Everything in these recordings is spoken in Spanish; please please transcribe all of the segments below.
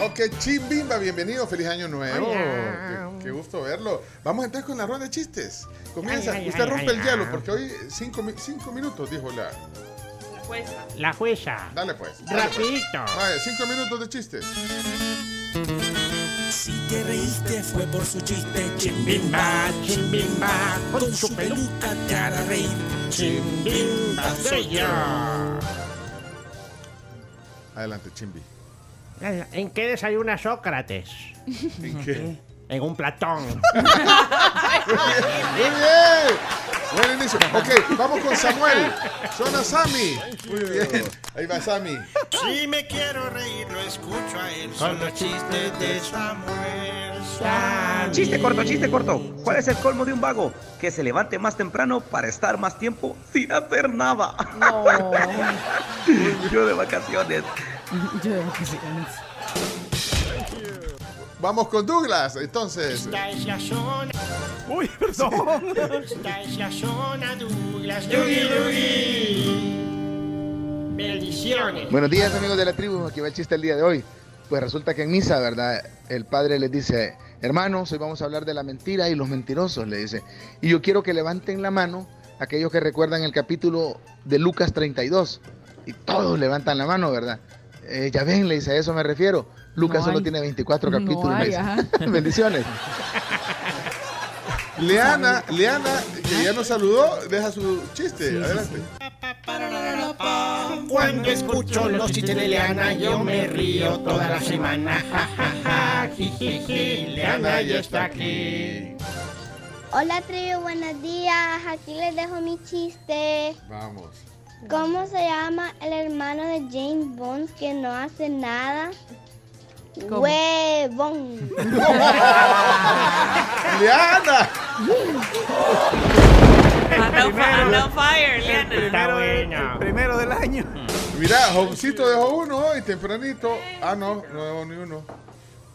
Ok, Chimbimba, bienvenido, feliz año nuevo. Qué, qué gusto verlo. Vamos a entrar con la ronda de chistes. Comienza, Ay, ay, usted ay, rompe ay, el hielo ay. porque hoy cinco, cinco minutos, dijo la. La jueza. Dale pues. dale, pues. Rapidito. Vaya, cinco minutos de chistes. Si te reíste fue por su chiste, Chimbimba, chimbimba, con su peluca te hará reír. Chimbimba soy yo. Adelante, Chimbi. ¿En qué desayuna Sócrates? ¿En qué? En un platón. Muy bien. Buen inicio. Ok, vamos con Samuel. Suena Sammy. Muy bien. Ahí va Sammy. Si me quiero reír, lo escucho a él. Son los chistes de Samuel. Chiste corto, chiste corto. ¿Cuál es el colmo de un vago? Que se levante más temprano para estar más tiempo sin hacer nada. Yo de vacaciones. Vamos con Douglas. Entonces, Esta es la zona, Uy, perdón. esta es la zona Douglas. Dougie, Dougie. Bendiciones. Buenos días amigos de la tribu, aquí va el chiste el día de hoy. Pues resulta que en misa, ¿verdad? El padre les dice, hermanos, hoy vamos a hablar de la mentira y los mentirosos, le dice. Y yo quiero que levanten la mano aquellos que recuerdan el capítulo de Lucas 32. Y todos levantan la mano, ¿verdad? Eh, ya ven, le dice, a eso me refiero. Lucas No solo hay. tiene 24 No capítulos. hay. Bendiciones. Leana, Leana, que ya nos saludó, deja su chiste. Adelante. Cuando escucho los chistes de Leana, yo me río toda la semana. Ja, ja, ja. Leana ya está aquí. Hola tribu, buenos días. Aquí les dejo mi chiste. Vamos. ¿Cómo se llama el hermano de James Bond que no hace nada? ¿Cómo? Huevón. Leana. Anda on fire, Leana. Está bueno. El primero del año. Mira, Joncito dejó uno hoy tempranito. Ah, no, no dejó ni uno.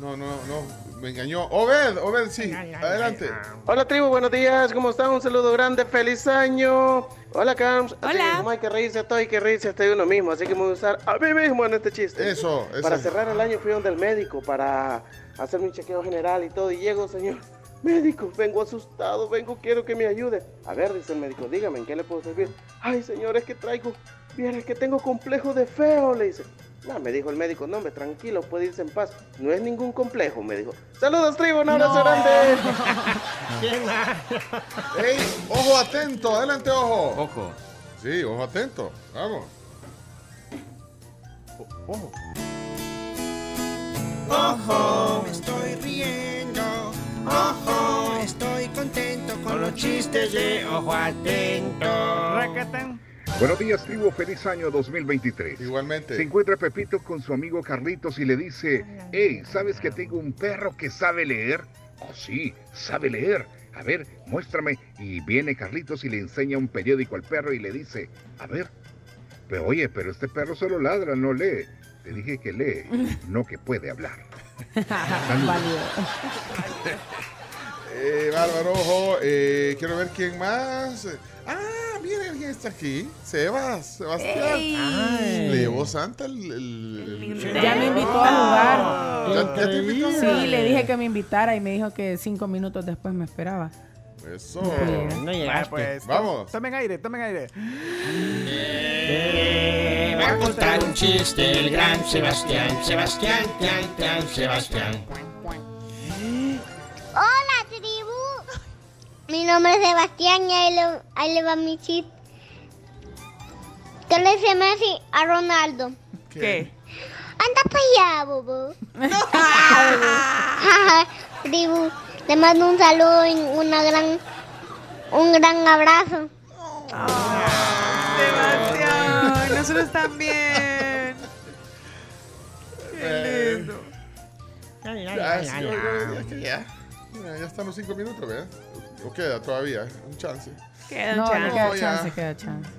No, no, no. Me engañó. Obed, Obed, sí. Adelante. Hola tribu, buenos días, ¿cómo están? Un saludo grande, feliz año. Hola Carms. Así Hola. que como hay que reírse todo, hay que reírse hasta uno mismo, así que me voy a usar a mí mismo en este chiste. Eso, eso. Para cerrar el año fui donde el médico para hacerme un chequeo general y todo y llego, señor. Médico, vengo asustado, vengo, quiero que me ayude. A ver, dice el médico, dígame, ¿en qué le puedo servir? Ay, señor, es que traigo, mira, es que tengo complejo de feo, le dice. No, me dijo el médico, no, me tranquilo, puede irse en paz. No es ningún complejo, me dijo. Saludos, tribu, un abrazo grande. ¿Quién más? ¡Ey! ¡Ojo atento! ¡Adelante, ojo! Ojo. Sí, ojo atento. Vamos. O- Ojo. Ojo, me estoy riendo. Ojo, estoy contento con los chistes de Ojo atento. Raquetán. Buenos días, tribu. Feliz año 2023. Igualmente. Se encuentra Pepito con su amigo Carlitos y le dice, hey, ¿sabes que tengo un perro que sabe leer? Oh, sí, sabe leer. A ver, muéstrame. Y viene Carlitos y le enseña un periódico al perro y le dice, a ver. Pero oye, pero este perro solo ladra, no lee. Te dije que lee, no que puede hablar. Válido. Eh, bárbaro, ojo. Eh, quiero ver quién más. Ah, miren quién está aquí. Sebas, Sebastián. Le llevó Santa el. el- el- Ya me invitó a jugar. ¿Ya, ya te invitó a Sí, jugar? le dije que me invitara y me dijo que cinco minutos después me esperaba. Eso. No llegaste. pues. Vamos. Tomen aire, tomen aire. Eh, va a contar un chiste el gran Sebastián. Sebastián, Tian, Tian, Sebastián. Mi nombre es Sebastián y ahí le, ahí le va mi chiste. ¿Qué le dice Messi a Ronaldo? ¿Qué? Anda para allá, bobo. tribu, te mando un saludo y una gran, un gran abrazo. Sebastián, nosotros también. Qué lindo. Ay, ay, Ya, ay, Mira, ya están los cinco minutos, ¿verdad? O queda todavía, ¿eh? un chance. Queda no, chance. No, queda chance, ya. queda chance.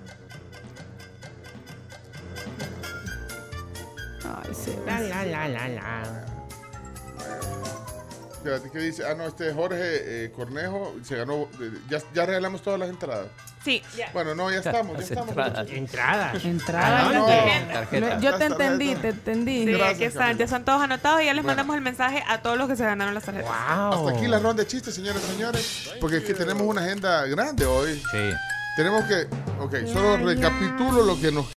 Ay, sí. La, la, la, la, la. Fíjate, ¿qué dice? Ah, no, este Jorge eh, Cornejo se ganó. eh, ya, ya regalamos todas las entradas. Sí, ya. Bueno, no, ya estamos, ya Las estamos. entradas. Entradas. Entrada. Ah, no. Tarjeta. Yo te Las entendí, tarjetas. te entendí. Sí, Gracias, aquí están, Camila. ya están todos anotados y ya les Bueno. mandamos el mensaje a todos los que se ganaron las tarjetas. Wow. Hasta aquí la ronda de chistes, señores y señores. Porque es que tenemos una agenda grande hoy. Sí. Tenemos que. Ok, solo recapitulo lo que nos